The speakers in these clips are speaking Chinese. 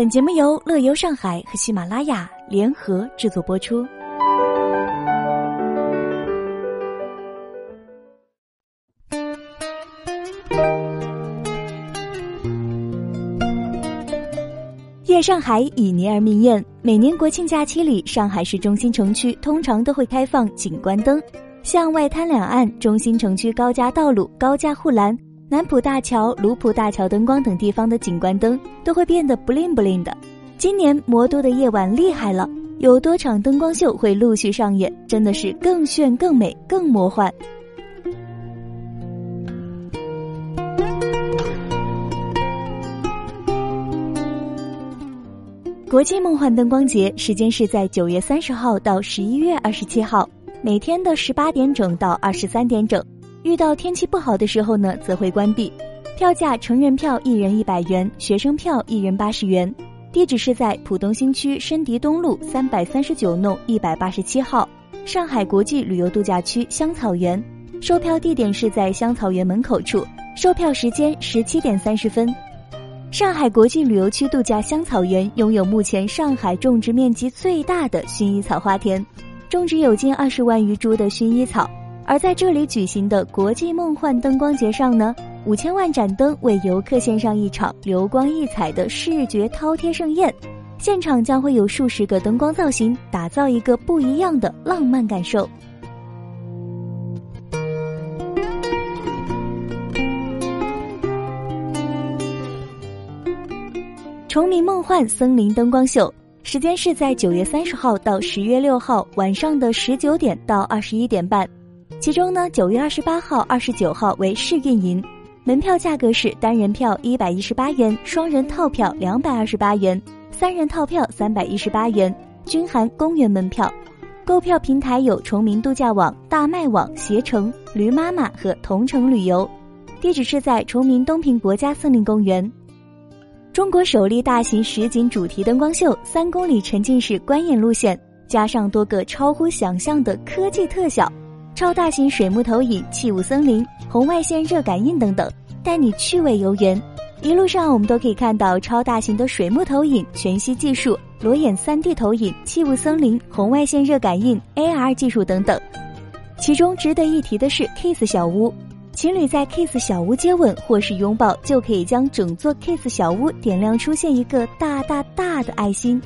本节目由乐游上海和喜马拉雅联合制作播出。夜上海以年而命宴，每年国庆假期里，上海市中心城区通常都会开放景观灯，像外滩两岸、中心城区高架道路、高架护栏。南浦大桥、卢浦大桥灯光等地方的景观灯都会变得 bling bling 的。今年魔都的夜晚厉害了，有多场灯光秀会陆续上演，真的是更炫、更美、更魔幻。国际梦幻灯光节时间是在九月三十号到十一月二十七号，每天的十八点整到二十三点整。遇到天气不好的时候呢，则会关闭。票价成人票一人一百元，学生票一人八十元。地址是在浦东新区申迪东路三百三十九弄一百八十七号，上海国际旅游度假区香草园。售票地点是在香草园门口处，售票时间十七点三十分。上海国际旅游区度假香草园拥有目前上海种植面积最大的薰衣草花田，种植有近二十万余株的薰衣草。而在这里举行的国际梦幻灯光节上呢，五千万盏灯为游客献上一场流光溢彩的视觉饕餮盛宴，现场将会有数十个灯光造型，打造一个不一样的浪漫感受。崇明梦幻森林灯光秀时间是在九月三十号到十月六号晚上的十九点到二十一点半。其中呢，九月二十八号、二十九号为试运营，门票价格是单人票一百一十八元，双人套票两百二十八元，三人套票三百一十八元，均含公园门票。购票平台有崇明度假网、大麦网、携程、驴妈妈和同城旅游。地址是在崇明东平国家森林公园。中国首例大型实景主题灯光秀，三公里沉浸式观演路线，加上多个超乎想象的科技特效。超大型水幕投影、器物森林、红外线热感应等等，带你趣味游园。一路上我们都可以看到超大型的水幕投影、全息技术、裸眼 3D 投影、器物森林、红外线热感应、AR 技术等等。其中值得一提的是 Kiss 小屋，情侣在 Kiss 小屋接吻或是拥抱，就可以将整座 Kiss 小屋点亮，出现一个大大大的爱心。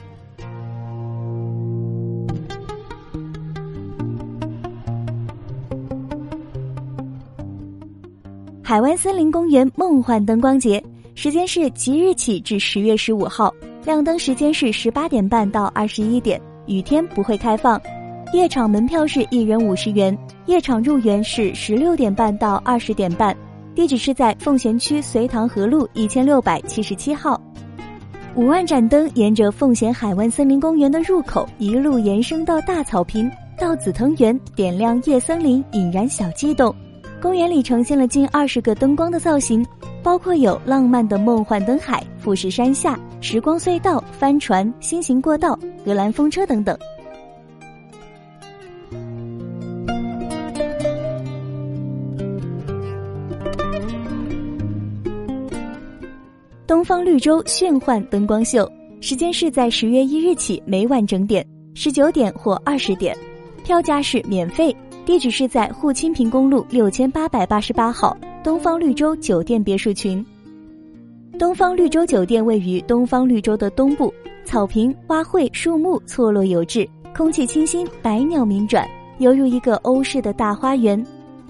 海湾森林公园梦幻灯光节时间是即日起至十月十五号，亮灯时间是十八点半到二十一点，雨天不会开放。夜场门票是一人五十元，夜场入园是十六点半到二十点半。地址是在奉贤区隋塘河路一千六百七十七号。五万盏灯沿着奉贤海湾森林公园的入口一路延伸到大草坪，到紫藤园，点亮夜森林，引燃小悸动。公园里呈现了近二十个灯光的造型，包括有浪漫的梦幻灯海、富士山下、时光隧道、帆船、心形过道、荷兰风车等等。东方绿洲炫幻灯光秀时间是在十月一日起，每晚整点十九点或二十点，票价是免费。地址是在沪青平公路六千八百八十八号东方绿洲酒店别墅群。东方绿洲酒店位于东方绿洲的东部，草坪、花卉、树木错落有致，空气清新，百鸟鸣转，犹如一个欧式的大花园。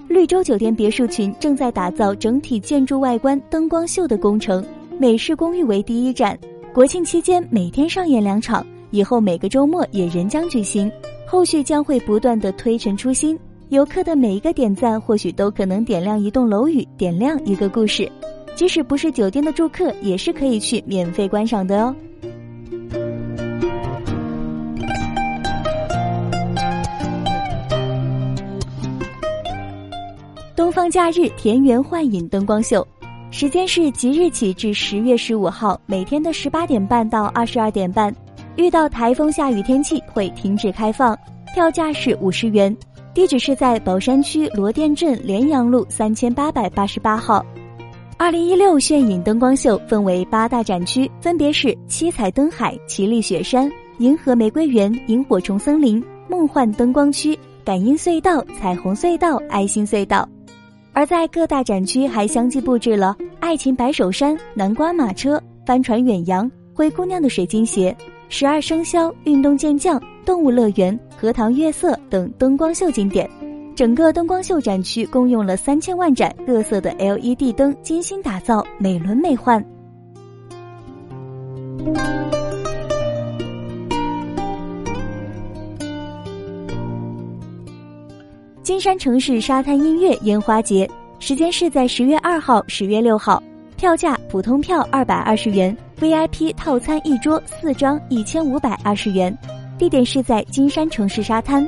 绿洲酒店别墅群正在打造整体建筑外观灯光秀的工程，美式公寓为第一站。国庆期间每天上演两场，以后每个周末也仍将举行。后续将会不断的推陈出新，游客的每一个点赞或许都可能点亮一栋楼宇，点亮一个故事。即使不是酒店的住客，也是可以去免费观赏的哦。东方假日田园幻影灯光秀，时间是即日起至十月十五号，每天的十八点半到二十二点半。遇到台风、下雨天气会停止开放，票价是五十元。地址是在宝山区罗店镇联阳路三千八百八十八号。二零一六炫影灯光秀分为八大展区，分别是七彩灯海、奇丽雪山、银河玫瑰园、萤火虫森林、梦幻灯光区、感应隧道、彩虹隧道、爱心隧道。而在各大展区还相继布置了爱情白手山、南瓜马车、帆船远洋、灰姑娘的水晶鞋、十二生肖、运动健将、动物乐园、荷塘月色等灯光秀景点。整个灯光秀展区共用了三千万盏各色的 LED 灯，精心打造，美轮美奂。金山城市沙滩音乐烟花节时间是在十月二号、十月六号，票价普通票二百二十元，VIP 套餐一桌四张一千五百二十元，地点是在金山城市沙滩。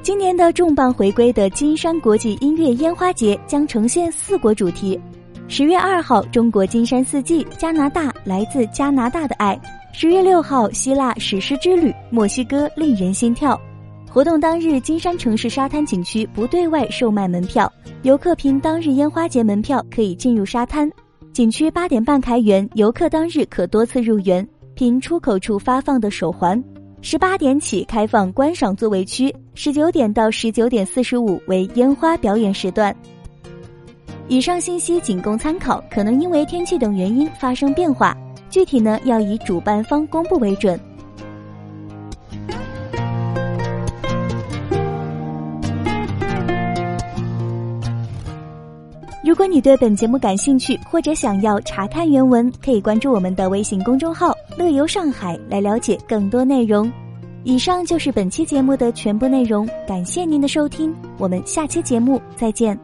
今年的重磅回归的金山国际音乐烟花节将呈现四国主题。十月二号，中国金山四季，加拿大来自加拿大的爱；十月六号，希腊史诗之旅，墨西哥令人心跳。活动当日，金山城市沙滩景区不对外售卖门票，游客凭当日烟花节门票可以进入沙滩。景区八点半开园，游客当日可多次入园，凭出口处发放的手环。十八点起开放观赏座位区，十九点到十九点四十五为烟花表演时段。以上信息仅供参考，可能因为天气等原因发生变化，具体呢要以主办方公布为准。如果你对本节目感兴趣，或者想要查看原文，可以关注我们的微信公众号“乐游上海”来了解更多内容。以上就是本期节目的全部内容，感谢您的收听，我们下期节目再见。